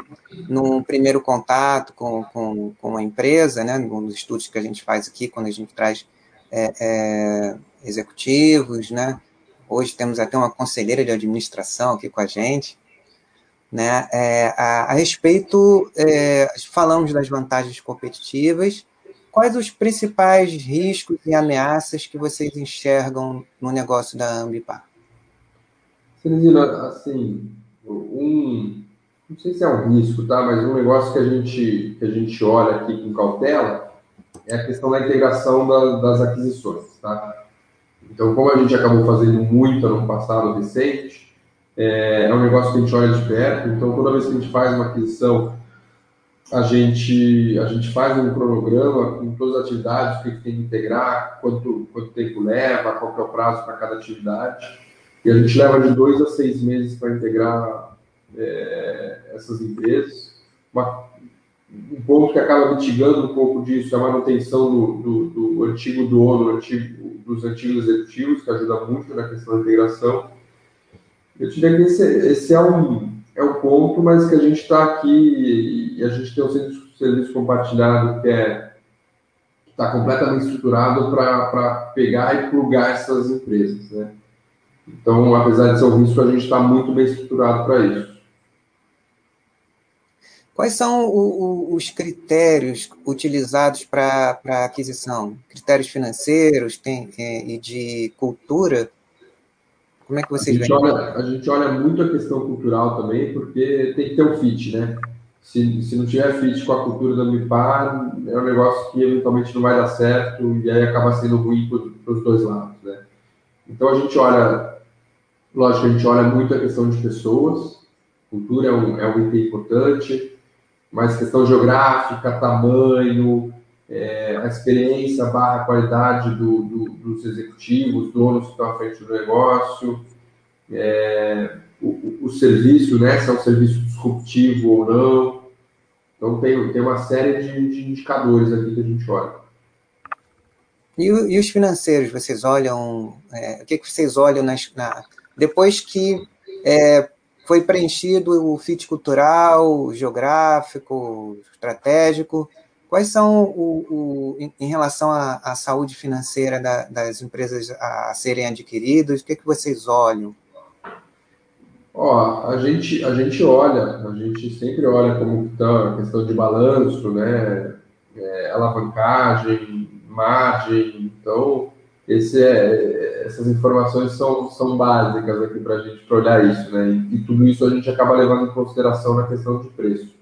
no primeiro contato com, com, com a empresa, né, nos estudos que a gente faz aqui, quando a gente traz é, é, executivos, né? Hoje temos até uma conselheira de administração aqui com a gente, né? É, a, a, respeito, é, falamos das vantagens competitivas. Quais os principais riscos e ameaças que vocês enxergam no negócio da Ambipar? Cenizina, assim, um, não sei se é um risco, tá? Mas um negócio que a gente que a gente olha aqui com cautela é a questão da integração da, das aquisições, tá? Então, como a gente acabou fazendo muito ano passado recente, é, é um negócio que a gente olha de perto. Então, toda vez que a gente faz uma aquisição, a gente, a gente faz um cronograma com todas as atividades, o que, tem que integrar, quanto, quanto tempo leva, qual é o prazo para cada atividade. E a gente leva de dois a seis meses para integrar é, essas empresas. Uma, um ponto que acaba mitigando um pouco disso é a manutenção do, do, do antigo dono, antigo, dos antigos executivos, que ajuda muito na questão da integração. Eu diria que esse, esse é, um, é um ponto, mas que a gente está aqui e a gente tem um serviço, serviço compartilhado que é está completamente estruturado para pegar e plugar essas empresas. Né? Então, apesar de ser um risco, a gente está muito bem estruturado para isso. Quais são o, o, os critérios utilizados para aquisição? Critérios financeiros tem, é, e de cultura? Como é que vocês a veem? Olha, a gente olha muito a questão cultural também, porque tem que ter um fit, né? Se, se não tiver fit com a cultura da MIPAR, é um negócio que eventualmente não vai dar certo e aí acaba sendo ruim para os dois lados, né? Então a gente olha, lógico, a gente olha muito a questão de pessoas, cultura é um, é um item importante, mas questão geográfica, tamanho, é, a experiência barra qualidade do, do, dos executivos, donos que estão à frente do negócio, é, o, o, serviço, né, se é um serviço disruptivo ou não. Então, tem, tem uma série de, de indicadores aqui que a gente olha. E, e os financeiros, vocês olham, é, o que, que vocês olham nas, na, depois que é, foi preenchido o fit cultural, geográfico, estratégico. Quais são, o, o em relação à, saúde financeira da, das empresas a serem adquiridas, o que, é que vocês olham? Ó, a gente, a gente olha, a gente sempre olha como está a questão de balanço, né? É, alavancagem, margem. Então, esse é, essas informações são, são básicas aqui para a gente olhar isso, né? E, e, tudo isso a gente acaba levando em consideração na questão de preço.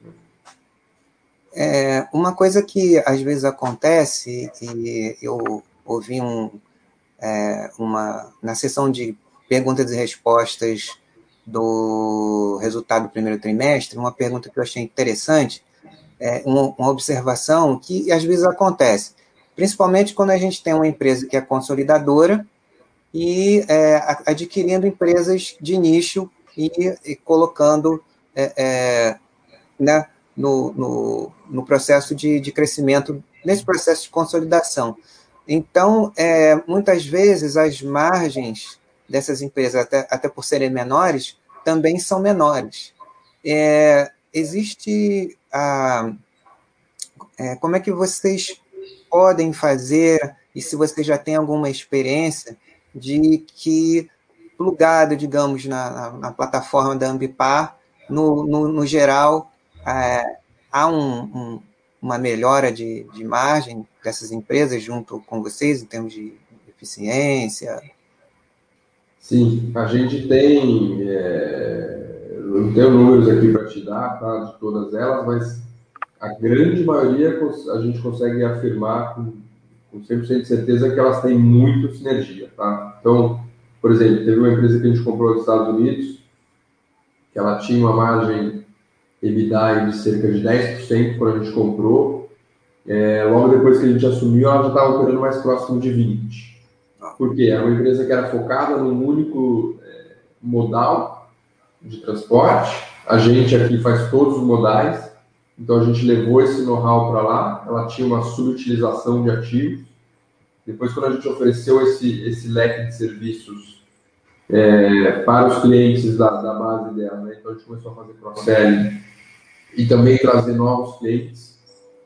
É, uma coisa que às vezes acontece, e eu ouvi um, é, uma, na sessão de perguntas e respostas do resultado do primeiro trimestre, uma pergunta que eu achei interessante, é uma, uma observação que às vezes acontece, principalmente quando a gente tem uma empresa que é consolidadora e é, adquirindo empresas de nicho e, e colocando é, é, né, no, no, no, processo de, de, crescimento, nesse processo de consolidação. Então, é, muitas vezes, as margens dessas empresas, até, até por serem menores, também são menores. É, existe a. É, como é que vocês podem fazer, e se vocês já têm alguma experiência, de que plugado, digamos, na, na, plataforma da Ambipar, no, no, no geral, é, há um, um, uma melhora de, de margem dessas empresas junto com vocês, em termos de eficiência? Sim, a gente tem, é, não tenho números aqui para te dar, tá, de todas elas, mas a grande maioria a gente consegue afirmar com, com 100% de certeza que elas têm muito sinergia, tá? Então, por exemplo, teve uma empresa que a gente comprou nos Estados Unidos, que ela tinha uma margem EBITDA de cerca de 10% quando a gente comprou. É, logo depois que a gente assumiu, ela já estava operando mais próximo de 20%. Por quê? Era uma empresa que era focada num único é, modal de transporte. A gente aqui faz todos os modais, então a gente levou esse know-how para lá. Ela tinha uma subutilização de ativos. Depois, quando a gente ofereceu esse, esse leque de serviços é, para os clientes da, da base dela, né? então a gente começou a fazer cross-selling e também trazer novos clientes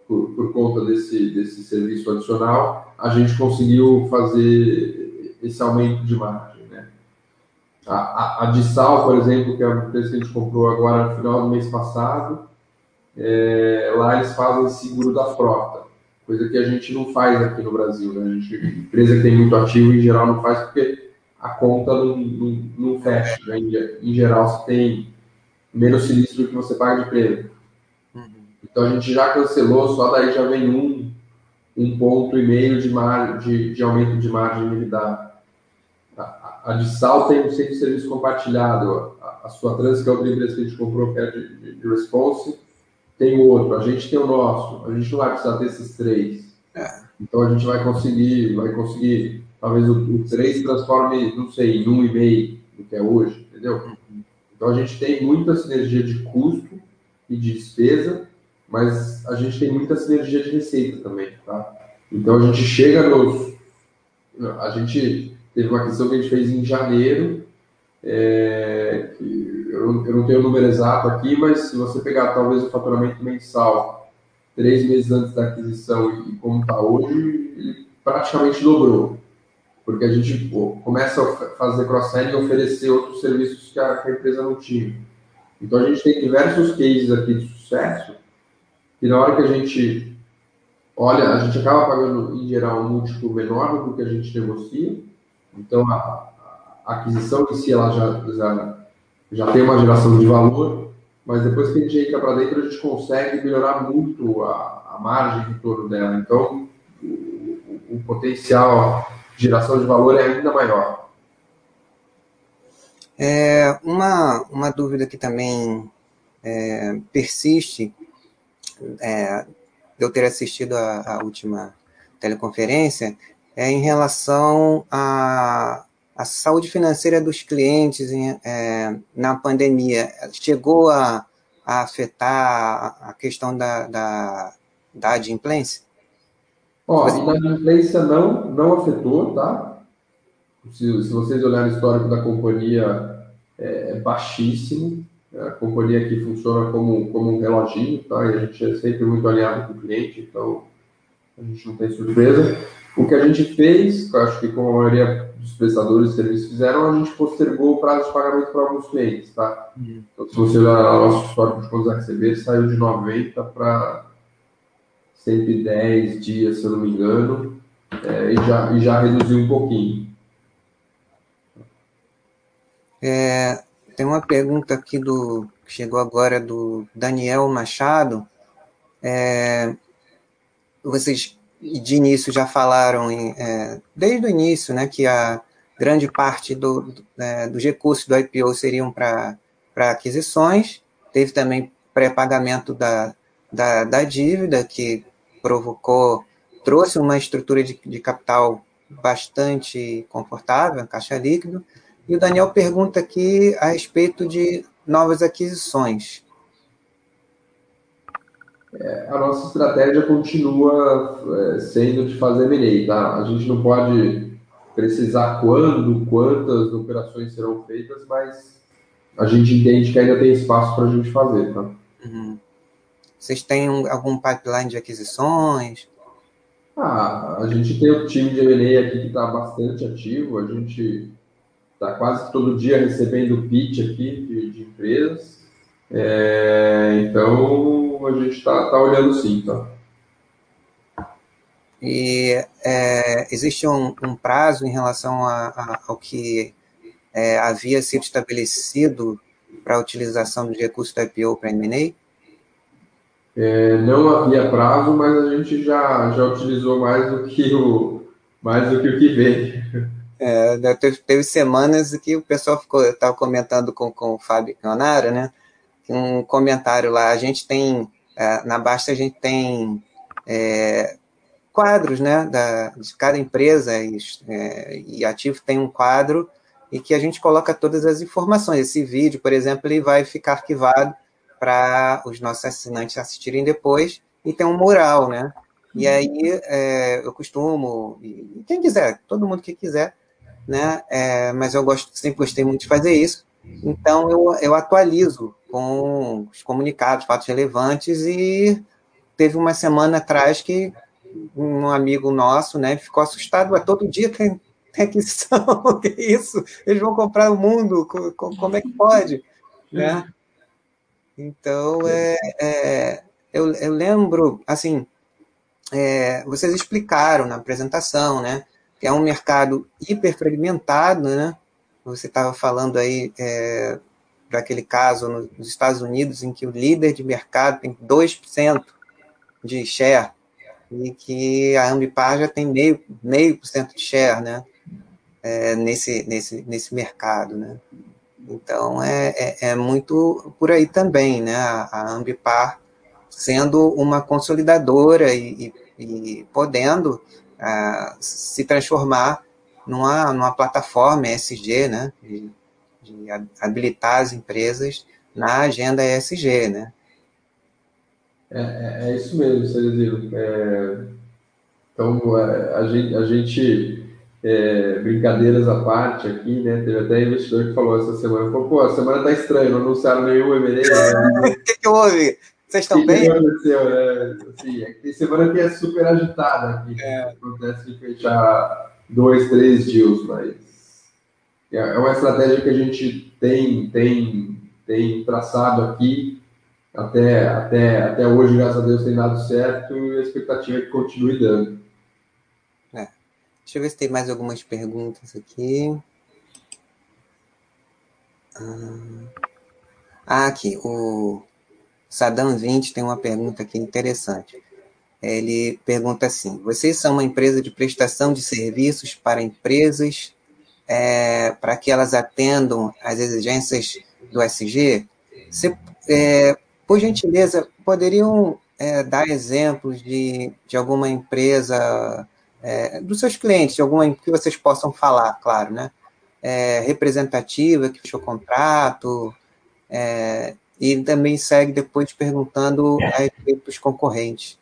por, por conta desse, desse serviço adicional, a gente conseguiu fazer esse aumento de margem. Né? A, a, a Dissal, por exemplo, que é uma empresa que a gente comprou agora no final do mês passado, é, lá eles fazem seguro da frota, coisa que a gente não faz aqui no Brasil. Né? A gente, empresa que tem muito ativo, em geral, não faz porque a conta não, não, não fecha. Né? Em, em, geral, você tem menos sinistro que você paga de prêmio. Então a gente já cancelou, só daí já vem um, um ponto e meio de, mar, de, de aumento de margem EBITDA. A, a de sal tem de serviço compartilhado. A, a sua trans, que é outra empresa que a gente comprou, que é de, de, de response, tem outro. A gente tem o nosso. A gente não vai precisar ter esses três. É. Então a gente vai conseguir, vai conseguir, talvez o, o 3 transforme, não sei, em um e meio do que é hoje, entendeu? Uhum. Então a gente tem muita sinergia de custo e de despesa, mas a gente tem muita sinergia de receita também, tá? Então a gente chega nos. A gente teve uma questão que a gente fez em janeiro, é, eu, eu, não tenho o número exato aqui, mas se você pegar talvez o faturamento mensal três meses antes da aquisição e, como está hoje, ele praticamente dobrou. Porque a gente pô, começa a fazer cross-selling e oferecer outros serviços que a, que a empresa não tinha. Então a gente tem diversos cases aqui de sucesso que na hora que a gente olha, a gente acaba pagando em geral um múltiplo menor do que a gente negocia. Então a, a aquisição em si ela já, já, já tem uma geração de valor, mas depois que a gente entra para dentro a gente consegue melhorar muito a, a margem de retorno dela. Então o, o, o potencial de geração de valor é ainda maior. É, uma, uma dúvida que também é, persiste, é, eu ter assistido a, a, última teleconferência, é em relação à, à saúde financeira dos clientes em, é, na pandemia. Chegou a, a afetar a questão da, da, da adimplência? Ó, a inadimplência não, não afetou, tá? Se, se vocês olharem o histórico da companhia, é, é baixíssimo. É a companhia aqui funciona como, como um reloginho, tá? E a gente é sempre muito alinhado com o cliente, então a gente não tem surpresa. O que a gente fez, acho que como a maioria dos prestadores de serviços fizeram, a gente postergou o prazo de pagamento para alguns clientes, tá? Uhum. Então, se você olhar o nosso histórico de contas a receber, saiu de 90 para 110 dias, se eu não me engano. é, e, já, e já reduziu um pouquinho. É, tem uma pergunta aqui do que chegou agora do Daniel Machado. É, vocês de início já falaram, em, é, desde o início, né, que a grande parte do, do, é, dos recursos do IPO seriam para aquisições, teve também pré-pagamento da, da, da, dívida, que provocou, trouxe uma estrutura de, de capital bastante confortável, caixa líquido, e o Daniel pergunta aqui a respeito de novas aquisições. É, a nossa estratégia continua é, sendo de fazer M&A, tá? A gente não pode precisar quando, quantas operações serão feitas, mas a gente entende que ainda tem espaço para a gente fazer, tá? Uhum. Vocês têm um, algum pipeline de aquisições? Ah, a gente tem o time de M&A aqui que está bastante ativo, a gente está quase todo dia recebendo pitch aqui de, de empresas, é, então a gente está tá olhando sim, tá? E é, existe um, um, prazo em relação a, a, ao que é, havia sido estabelecido para a utilização dos recursos da IPO para M&A? É, não havia prazo, mas a gente já, já utilizou mais do que o mais do que o que veio. É, né, teve, teve, semanas que o pessoal ficou, estava comentando com, com o Fábio Canara, né? Um comentário lá, a gente tem, é, na Basta a gente tem é, quadros, né? Da, de cada empresa e, é, e ativo tem um quadro e que a gente coloca todas as informações. Esse vídeo, por exemplo, ele vai ficar arquivado para os nossos assinantes assistirem depois e tem um mural, né? E aí é, eu costumo, quem quiser, todo mundo que quiser, né? É, mas eu gosto, sempre gostei muito de fazer isso. Então eu, eu atualizo com os comunicados, fatos relevantes e teve uma semana atrás que um amigo nosso, né, ficou assustado, todo dia tem, aquisição, que isso? Eles vão comprar o mundo, como é que pode, né? Então, é, é eu, eu lembro, assim, é, vocês explicaram na apresentação, né, é um mercado hiperfragmentado, né? Você estava falando aí é, daquele caso nos Estados Unidos em que o líder de mercado tem 2% de share e que a Ambipar já tem meio, meio por cento de share, né? É, nesse, nesse, nesse mercado, né? Então, é, é, é, muito por aí também, né? A, Ambipar sendo uma consolidadora e, e, e podendo se transformar numa, numa plataforma ESG, né, de, de, habilitar as empresas na agenda ESG, né. É, é, é isso mesmo, Cerezinho. É, então, é, a gente, a gente é, brincadeiras à parte aqui, né, teve até investidor que falou essa semana, falou, pô, a semana tá estranha, não anunciaram nenhum M&A. Né? O que, que houve? Vocês estão bem? aconteceu? É, assim, semana que é super agitada aqui. É. Acontece de fechar dois, três deals, mas é, é uma estratégia que a gente tem, tem, tem traçado aqui. Até, até, até hoje, graças a Deus, tem dado certo e a expectativa é que continue dando. É. Deixa eu ver se tem mais algumas perguntas aqui. Ah, aqui, o Sadam 20 tem uma pergunta aqui interessante. Ele pergunta assim: vocês são uma empresa de prestação de serviços para empresas é, para que elas atendam às exigências do SG? Você, é, por gentileza, poderiam é, dar exemplos de, de alguma empresa, é, dos seus clientes, de alguma que vocês possam falar, claro, né? É, representativa que fechou contrato, é, e também segue depois perguntando a respeito dos concorrentes.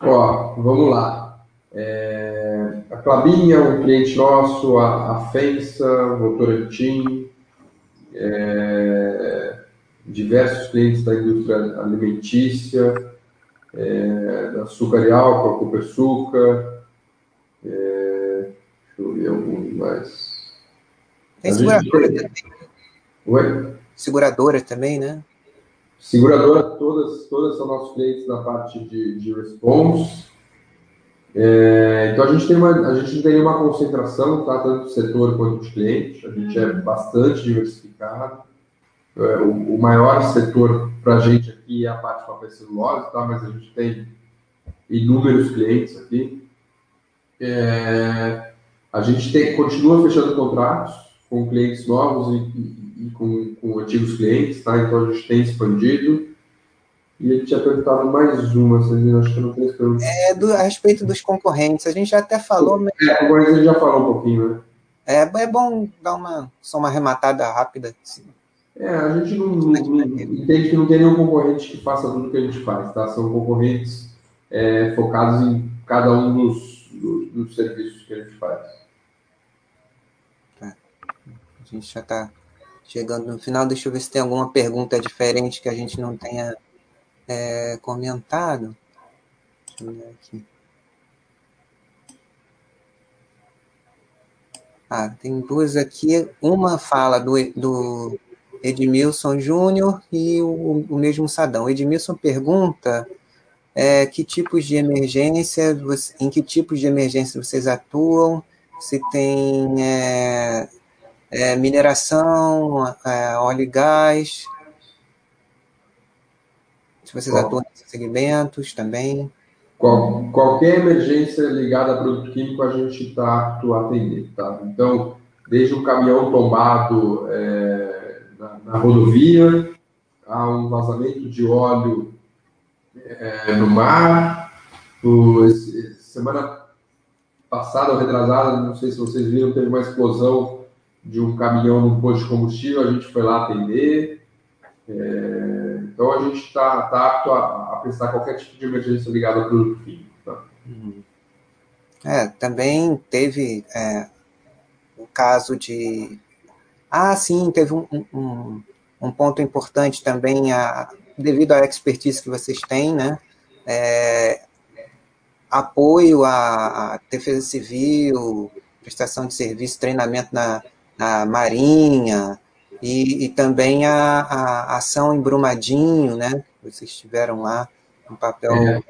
Ó, vamos lá. É, a Clabinha, um cliente nosso, a, a Fensa, o Votorantim, é, diversos clientes da indústria alimentícia, é, da Açúcar e Álcool, a Copersuca, é, deixa eu ver alguns mais. Tem seguradora também. Oi? Seguradoras também, né? Seguradora, todas, todas são nossos clientes na parte de, de response. É, então a gente tem uma, a gente tem uma concentração, tá, tanto do setor quanto dos clientes. A gente é bastante diversificado. É, o, o, maior setor para a gente aqui é a parte de papel celulose, tá, mas a gente tem inúmeros clientes aqui. É, a gente tem, continua fechando contratos com clientes novos e, e, e com, com, antigos clientes, tá? Então a gente tem expandido. E ele tinha perguntado mais uma, vocês acho que eu não tenho perguntas. É, do, a respeito dos concorrentes, a gente já até falou. Mas... É, concorrentes a gente já falou um pouquinho, né? É, é bom dar uma, só uma arrematada rápida. Assim. É, a gente não, não, não, entende que não tem nenhum concorrente que faça tudo que a gente faz, tá? São concorrentes é, focados em cada um dos, dos, dos serviços que a gente faz. É. A gente já está chegando no final. Deixa eu ver se tem alguma pergunta diferente que a gente não tenha é, comentado. Deixa eu ver aqui. Ah, tem duas aqui. Uma fala do, do Edmilson Júnior e o, o mesmo Sadão. Edmilson pergunta é, que tipos de emergência, em que tipos de emergência vocês atuam, se tem é, é, mineração, é, óleo e gás, se vocês atuam nesses segmentos também. Qual, qualquer emergência ligada a produto químico a gente está apto a atender, tá? Então, desde um caminhão tombado é, na, na, rodovia, a um vazamento de óleo é, no mar. O, semana passada ou retrasada, não sei se vocês viram, teve uma explosão de um caminhão no posto de combustível, a gente foi lá atender. É, então a gente está tá apto a, a prestar qualquer tipo de emergência ligada ao produto químico. Tá? Uhum. É, também teve é, o caso de. Ah, sim, teve um, um, um ponto importante também, a, devido à expertise que vocês têm, né? É, apoio à, à, defesa civil, prestação de serviço, treinamento na, na Marinha e, e também a, a, ação em Brumadinho, né? Vocês estiveram lá um papel. É,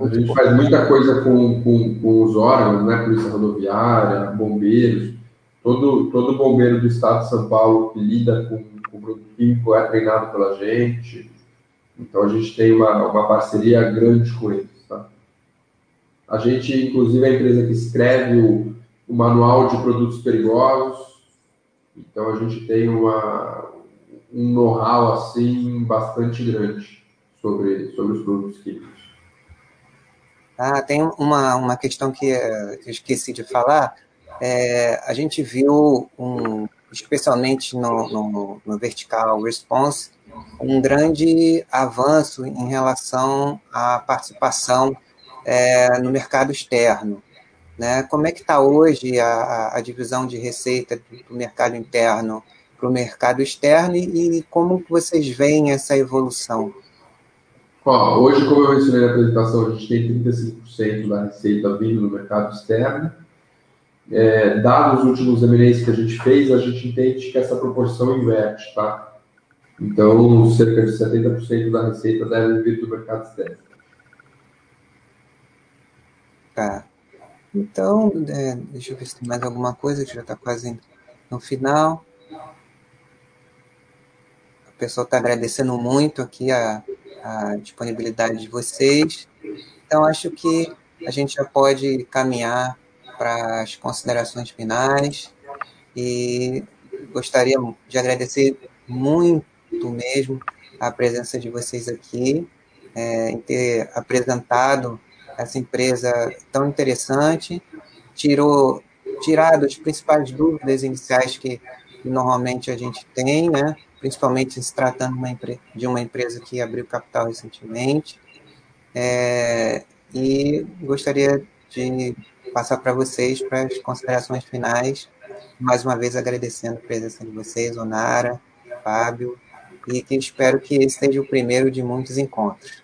a gente faz muita coisa com, com, com, os órgãos, né? Polícia Rodoviária, bombeiros. Todo, todo bombeiro do estado de São Paulo que lida com, com o grupo químico é treinado pela gente. Então a gente tem uma, uma parceria grande com eles. Tá? A gente, inclusive, é a empresa que escreve o, o manual de produtos perigosos. Então a gente tem uma, um know-how assim bastante grande sobre, sobre os produtos químicos. Ah, tem uma, uma questão que eu esqueci de falar. É, a gente viu, um, especialmente no, no, no Vertical Response, um grande avanço em relação à participação é, no mercado externo. Né? Como é que está hoje a, a, divisão de receita do mercado interno para o mercado externo e, e como vocês veem essa evolução? Bom, hoje, como eu mencionei na apresentação, a gente tem 35% da receita vindo do mercado externo. É, dados os últimos M&As que a gente fez, a gente entende que essa proporção inverte, tá? Então, cerca de 70% da receita deve vir do mercado externo. Tá. Então, é, deixa eu ver se tem mais alguma coisa que já está quase no final. O pessoal está agradecendo muito aqui a, a disponibilidade de vocês. Então, acho que a gente já pode caminhar para as considerações finais e gostaria de agradecer muito mesmo a presença de vocês aqui, é, em ter apresentado essa empresa tão interessante, tirou, tirado as principais dúvidas iniciais que, normalmente a gente tem, né? principalmente se tratando uma de uma empresa que abriu capital recentemente. É, e gostaria de passar para vocês para as considerações finais, mais uma vez agradecendo a presença de vocês, Onara, Fábio, e que espero que esse seja o primeiro de muitos encontros.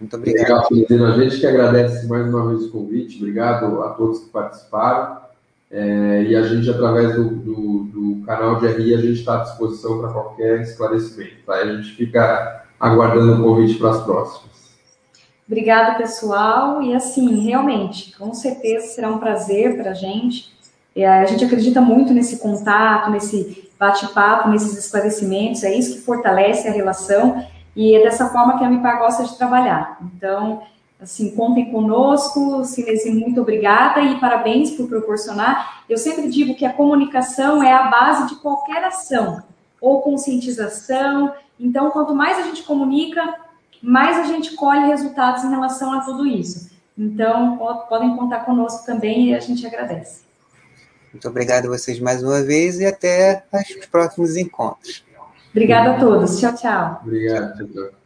Muito obrigado. Legal, A gente que agradece mais uma vez o convite, obrigado a todos que participaram. É, e a gente, através do, do, do, canal de RI, a gente está à disposição para qualquer esclarecimento. Tá? A gente fica aguardando o convite para as próximas. Obrigada, pessoal. E assim, realmente, com certeza será um prazer para a gente. É, a gente acredita muito nesse contato, nesse bate-papo, nesses esclarecimentos. É isso que fortalece a relação e é dessa forma que a MIPAR gosta de trabalhar. Então, assim, contem conosco. Silezinho, muito obrigada e parabéns por proporcionar. Eu sempre digo que a comunicação é a base de qualquer ação ou conscientização. Então, quanto mais a gente comunica, mais a gente colhe resultados em relação a tudo isso. Então, podem contar conosco também e a gente agradece. Muito obrigado a vocês mais uma vez e até os próximos encontros. Obrigada a todos. Tchau, tchau. Obrigado, tchau.